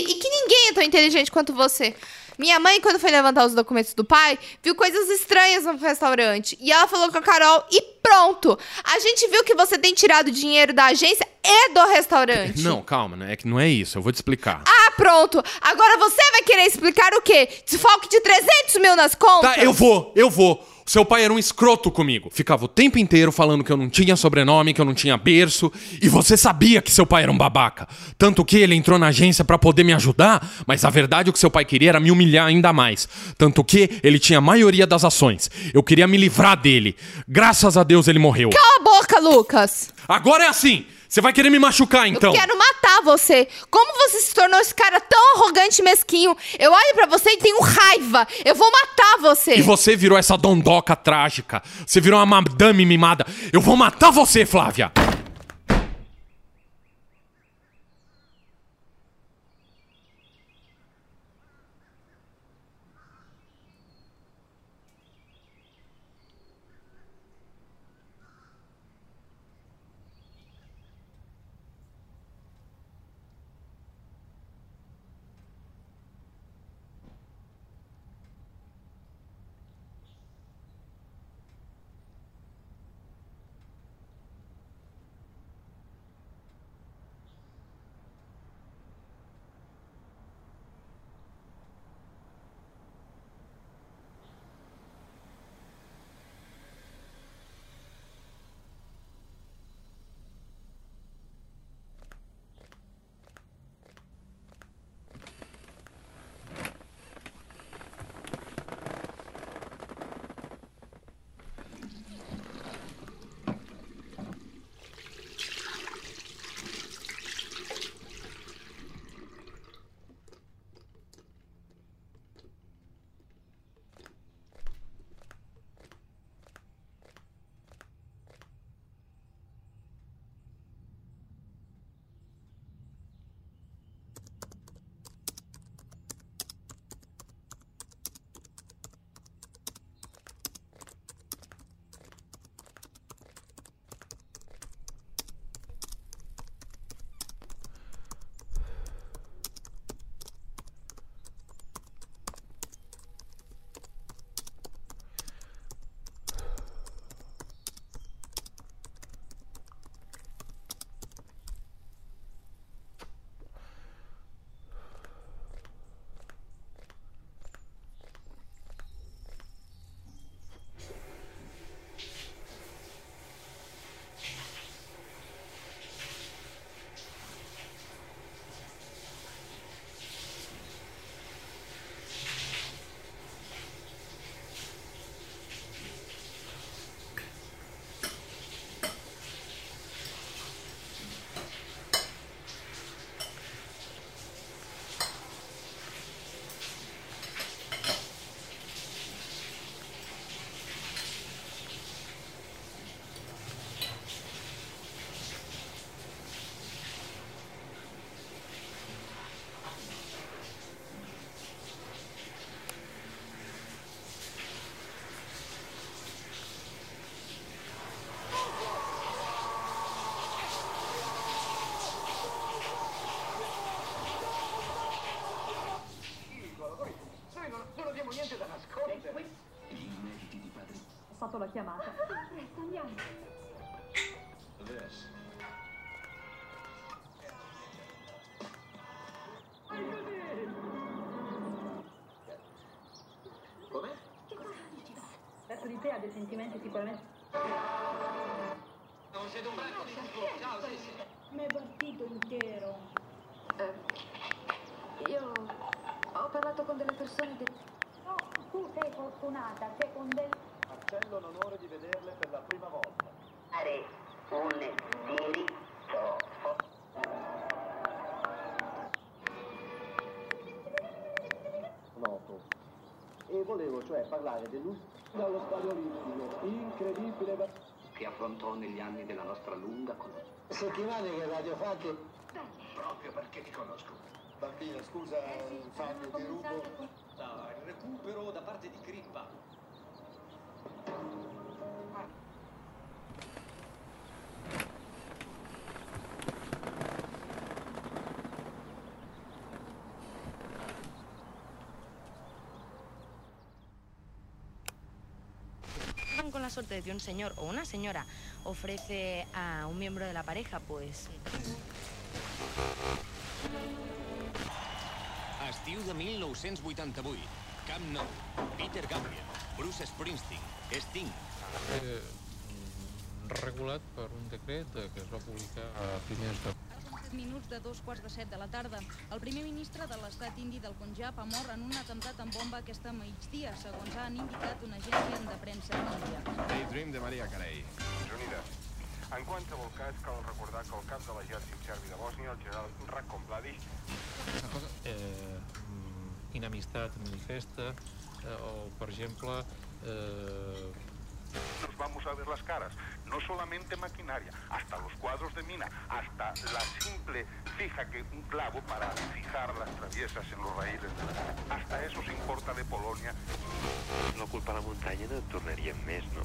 e que ninguém é tão inteligente quanto você. Minha mãe, quando foi levantar os documentos do pai, viu coisas estranhas no restaurante. E ela falou com a Carol e pronto! A gente viu que você tem tirado dinheiro da agência e do restaurante. Não, calma, né? É que não é isso. Eu vou te explicar. Ah, pronto! Agora você vai querer explicar o quê? Desfalque de 300 mil nas contas? Tá, eu vou, eu vou. Seu pai era um escroto comigo. Ficava o tempo inteiro falando que eu não tinha sobrenome, que eu não tinha berço. E você sabia que seu pai era um babaca. Tanto que ele entrou na agência para poder me ajudar, mas a verdade o que seu pai queria era me humilhar ainda mais. Tanto que ele tinha a maioria das ações. Eu queria me livrar dele. Graças a Deus ele morreu. Cala a boca, Lucas! Agora é assim! Você vai querer me machucar então? Eu quero matar você. Como você se tornou esse cara tão arrogante e mesquinho? Eu olho pra você e tenho raiva. Eu vou matar você. E você virou essa dondoca trágica. Você virou uma madame mimada. Eu vou matar você, Flávia. La chiamata. Presto, andiamo. Com'è? Che cosa dici? Verso di te ha dei sentimenti sicuramente. Non siete un branco di Ciao, sì, sì. Mi è partito intero. Eh, io ho parlato con delle persone che... No, tu sei fortunata, sei con del... Marcello l'onore di vederle per la prima volta. fare un diritto. Noto. E volevo cioè parlare dell'uscita dallo stadio olimpico. Incredibile. ma- Che affrontò negli anni della nostra lunga conoscenza. Settimane che radio fate. Proprio perché ti conosco. Bambino, scusa, Fabio, ti rubo. No, il recupero da parte di Crippa. con la suerte de que un señor o una señora ofrece a un miembro de la pareja, pues... Estiu de 1988. Camp Nou. Peter Gabriel. Bruce Springsteen. Sting. Eh, regulat per un decret eh, que es va publicar a primers de... minuts de dos quarts de set de la tarda. El primer ministre de l'estat indi del Punjab ha mort en un atemptat amb bomba aquesta migdia, segons han indicat una agència de premsa índia. Daydream de Maria Carey. Unides. En qualsevol cas, cal recordar que el cap de l'exèrcit serbi de Bòsnia, el general Ratko Mladic, cosa, eh, mm, inamistat manifesta, eh, o, per exemple, eh, nos vamos a ver las caras. No solamente maquinaria, hasta los cuadros de mina, hasta la simple fija que un clavo para fijar las traviesas en los raíles de la. Hasta eso se importa de Polonia. No culpa la muntanya no et tornaríem més, no?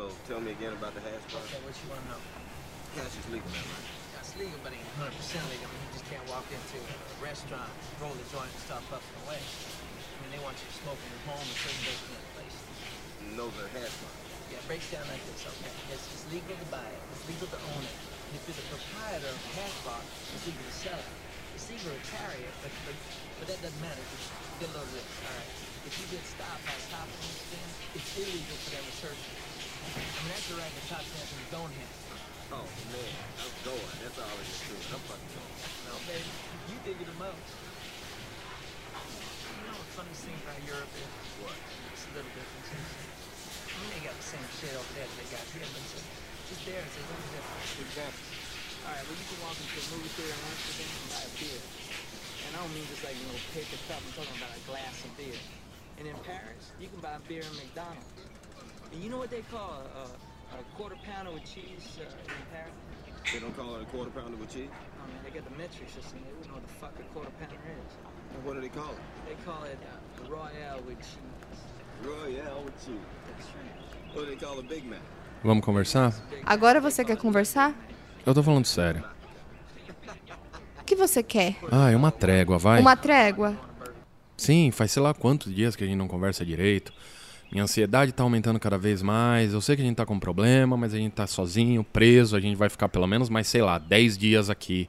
So tell me again about the hash bar. Okay, what you want to know? Cash is legal now, right? It's legal, but ain't 100% legal. I mean, you just can't walk into a restaurant, roll a joint, and start puffing away. I mean, they want you smoking at home and certain days in that place. No, the hash bar. Yeah, it breaks down like this, okay? It's, it's legal to buy it. It's legal to own it. And if you're the proprietor of a hash bar, it's legal to sell it. It's legal to carry it, but, but, but that doesn't matter. Just get a little risk, all right? If you get stopped by on the stand, it's illegal for them to search you. Mean, that's the right the when you don't have it. Oh, man, I'm going. That's all it is to it. I'm fucking going. No, baby, you think of the most. You know what funny thing about Europe is? What? It's a little different. Mean, they got the same shit over there that they got here, but just there. It's a little different. Exactly. All right, well, you can walk into a movie theater in Amsterdam and buy a beer. And I don't mean just like, you know, paper cup. I'm talking about a glass of beer. And in Paris, you can buy beer in McDonald's. And you know what they call a, a, a quarter pounder with cheese uh, in Paris? They don't call it a quarter pounder with cheese? Oh, man, they got the metric system. They wouldn't know what the fuck a quarter pounder is. And what do they call it? They call it uh, Royale with cheese. Royale with cheese. That's right. What do they call a Big Mac? Vamos conversar? Agora você quer conversar? Eu tô falando sério. O que você quer? Ah, é uma trégua, vai. Uma trégua? Sim, faz sei lá quantos dias que a gente não conversa direito. Minha ansiedade tá aumentando cada vez mais. Eu sei que a gente tá com um problema, mas a gente tá sozinho, preso. A gente vai ficar pelo menos mais, sei lá, 10 dias aqui.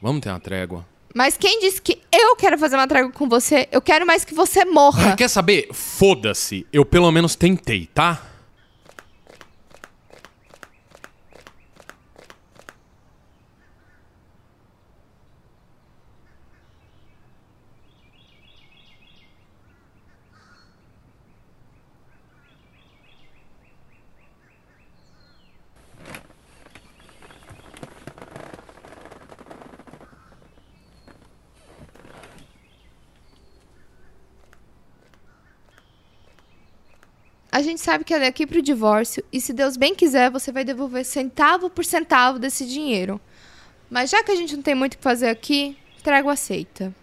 Vamos ter uma trégua. Mas quem disse que eu quero fazer uma trégua com você? Eu quero mais que você morra. Ah, quer saber? Foda-se. Eu pelo menos tentei, tá? A gente sabe que é daqui pro divórcio e se Deus bem quiser, você vai devolver centavo por centavo desse dinheiro. Mas já que a gente não tem muito o que fazer aqui, trago aceita.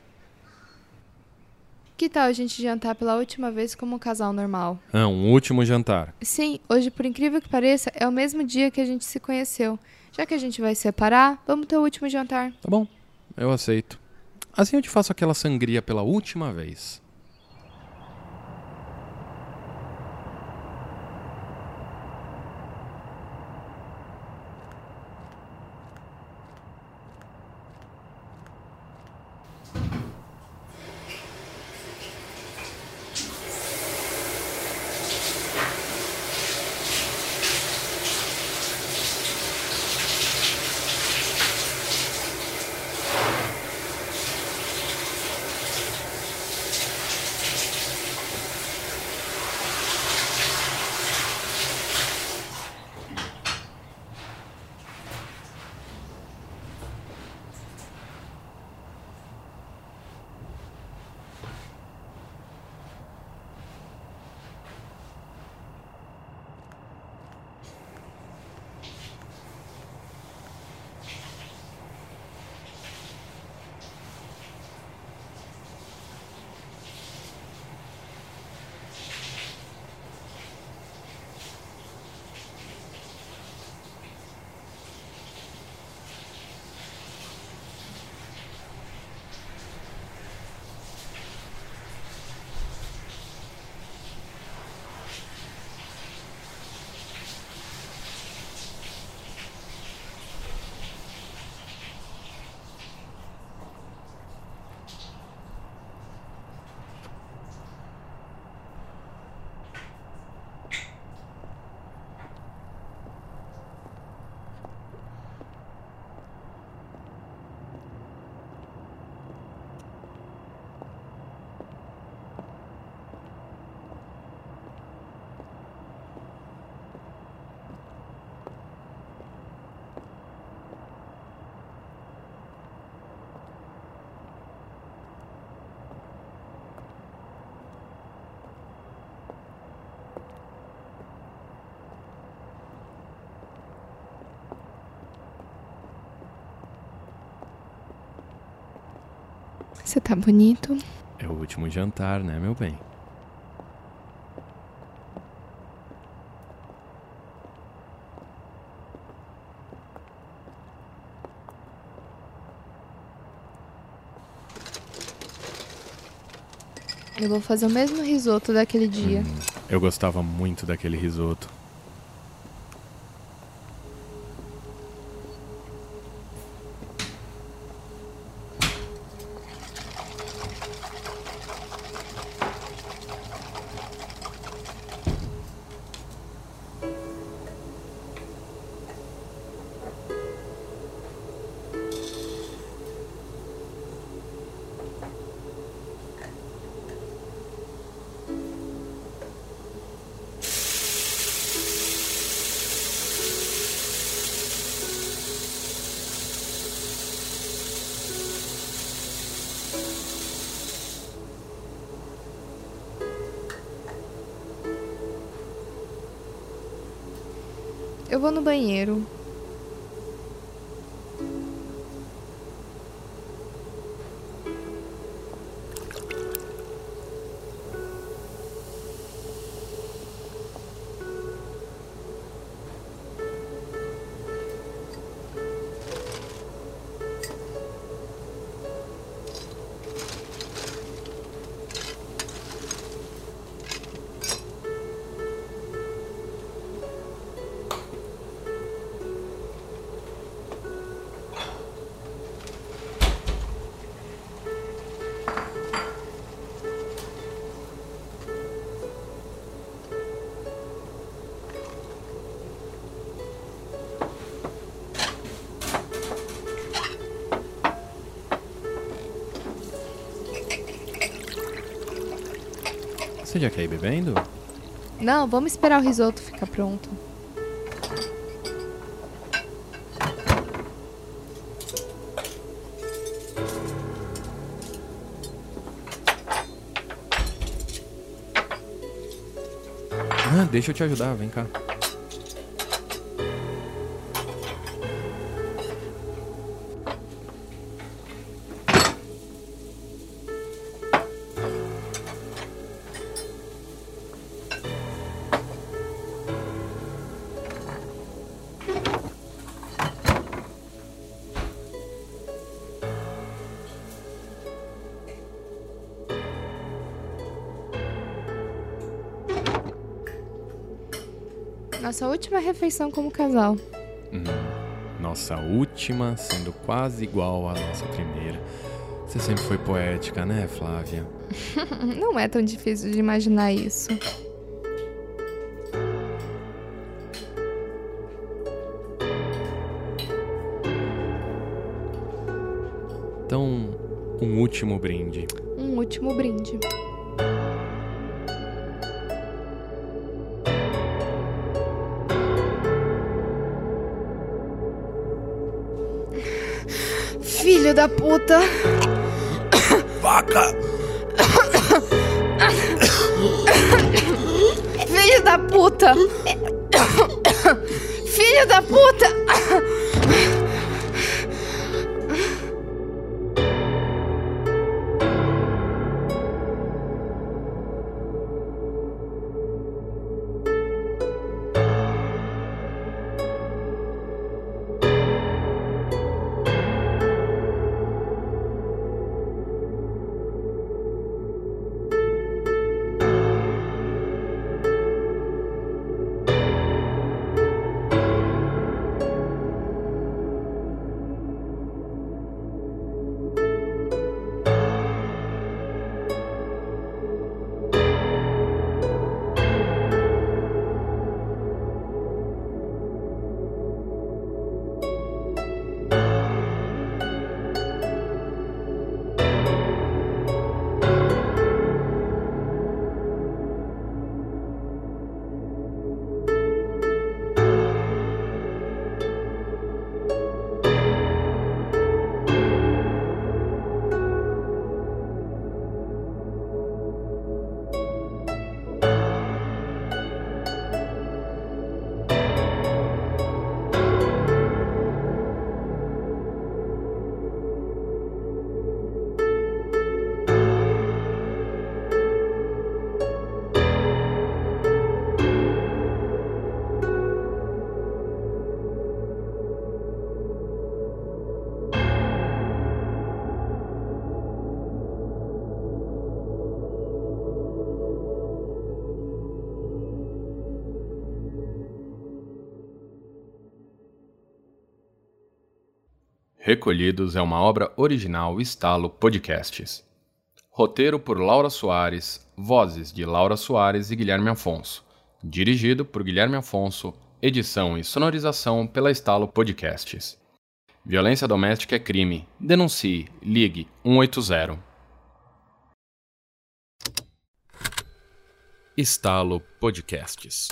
Que tal a gente jantar pela última vez como um casal normal? Ah, um último jantar. Sim, hoje, por incrível que pareça, é o mesmo dia que a gente se conheceu. Já que a gente vai se separar, vamos ter o último jantar. Tá bom, eu aceito. Assim eu te faço aquela sangria pela última vez. Você tá bonito. É o último jantar, né, meu bem? Eu vou fazer o mesmo risoto daquele dia. Eu gostava muito daquele risoto. Eu vou no banheiro. Você já quer ir bebendo? Não, vamos esperar o risoto ficar pronto. Ah, deixa eu te ajudar, vem cá. Nossa última refeição como casal. Hum, nossa última sendo quase igual à nossa primeira. Você sempre foi poética, né, Flávia? Não é tão difícil de imaginar isso. Então, um último brinde. Um último brinde. Filho da puta! Vaca! Filho da puta! Filho da puta! Recolhidos é uma obra original Estalo Podcasts. Roteiro por Laura Soares, vozes de Laura Soares e Guilherme Afonso. Dirigido por Guilherme Afonso, edição e sonorização pela Estalo Podcasts. Violência doméstica é crime. Denuncie. Ligue 180. Estalo Podcasts.